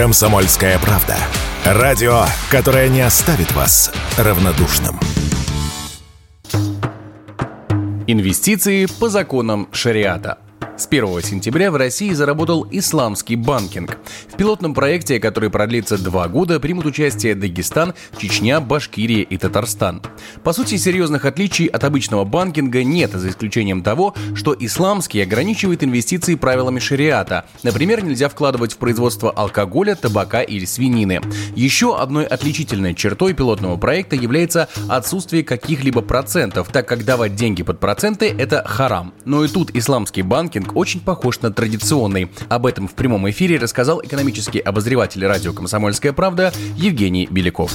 Комсомольская правда. Радио, которое не оставит вас равнодушным. Инвестиции по законам шариата – с 1 сентября в России заработал исламский банкинг. В пилотном проекте, который продлится два года, примут участие Дагестан, Чечня, Башкирия и Татарстан. По сути, серьезных отличий от обычного банкинга нет, за исключением того, что исламский ограничивает инвестиции правилами шариата. Например, нельзя вкладывать в производство алкоголя, табака или свинины. Еще одной отличительной чертой пилотного проекта является отсутствие каких-либо процентов, так как давать деньги под проценты – это харам. Но и тут исламский банкинг очень похож на традиционный. Об этом в прямом эфире рассказал экономический обозреватель радио «Комсомольская правда» Евгений Беляков.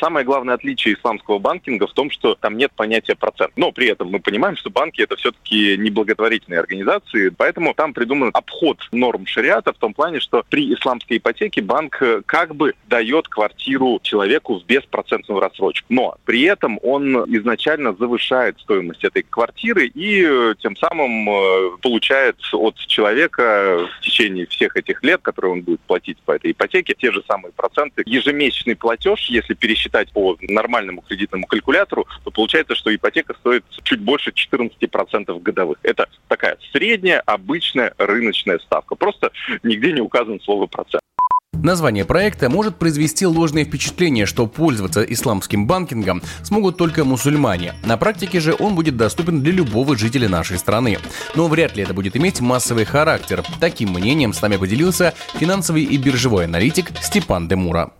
Самое главное отличие исламского банкинга в том, что там нет понятия процент. Но при этом мы понимаем, что банки это все-таки не благотворительные организации, поэтому там придуман обход норм шариата в том плане, что при исламской ипотеке банк э, как бы дает квартиру человеку в беспроцентную рассрочку. Но при этом он изначально завышает стоимость этой квартиры и э, тем самым э, получает от человека в течение всех этих лет, которые он будет платить по этой ипотеке, те же самые проценты. Ежемесячный платеж, если пересчитать считать по нормальному кредитному калькулятору, то получается, что ипотека стоит чуть больше 14% годовых. Это такая средняя, обычная рыночная ставка. Просто нигде не указано слово процент. Название проекта может произвести ложное впечатление, что пользоваться исламским банкингом смогут только мусульмане. На практике же он будет доступен для любого жителя нашей страны. Но вряд ли это будет иметь массовый характер. Таким мнением с нами поделился финансовый и биржевой аналитик Степан Демура.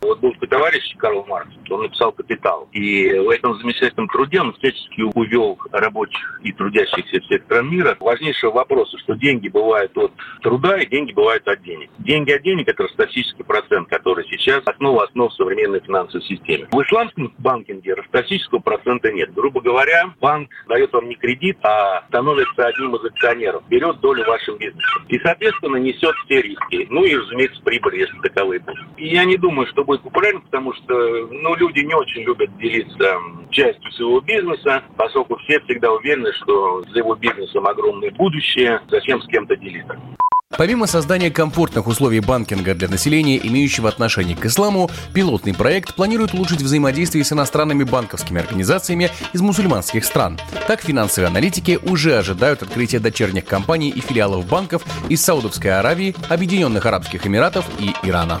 Вот был товарищ Карл Маркс, он написал «Капитал». И в этом замечательном труде он всячески увел рабочих и трудящихся всех стран мира важнейшего вопроса, что деньги бывают от труда и деньги бывают от денег. Деньги от денег – это статистический процент, который сейчас основа основ современной финансовой системе. В исламском банкинге статистического процента нет. Грубо говоря, банк дает вам не кредит, а становится одним из акционеров, берет долю в вашем. И, соответственно, несет все риски. Ну и, разумеется, прибыль, если таковые будут. И я не думаю, что будет популярен, потому что ну, люди не очень любят делиться частью своего бизнеса, поскольку все всегда уверены, что за его бизнесом огромное будущее, зачем с кем-то делиться. Помимо создания комфортных условий банкинга для населения, имеющего отношение к исламу, пилотный проект планирует улучшить взаимодействие с иностранными банковскими организациями из мусульманских стран. Так, финансовые аналитики уже ожидают открытия дочерних компаний и филиалов банков из Саудовской Аравии, Объединенных Арабских Эмиратов и Ирана.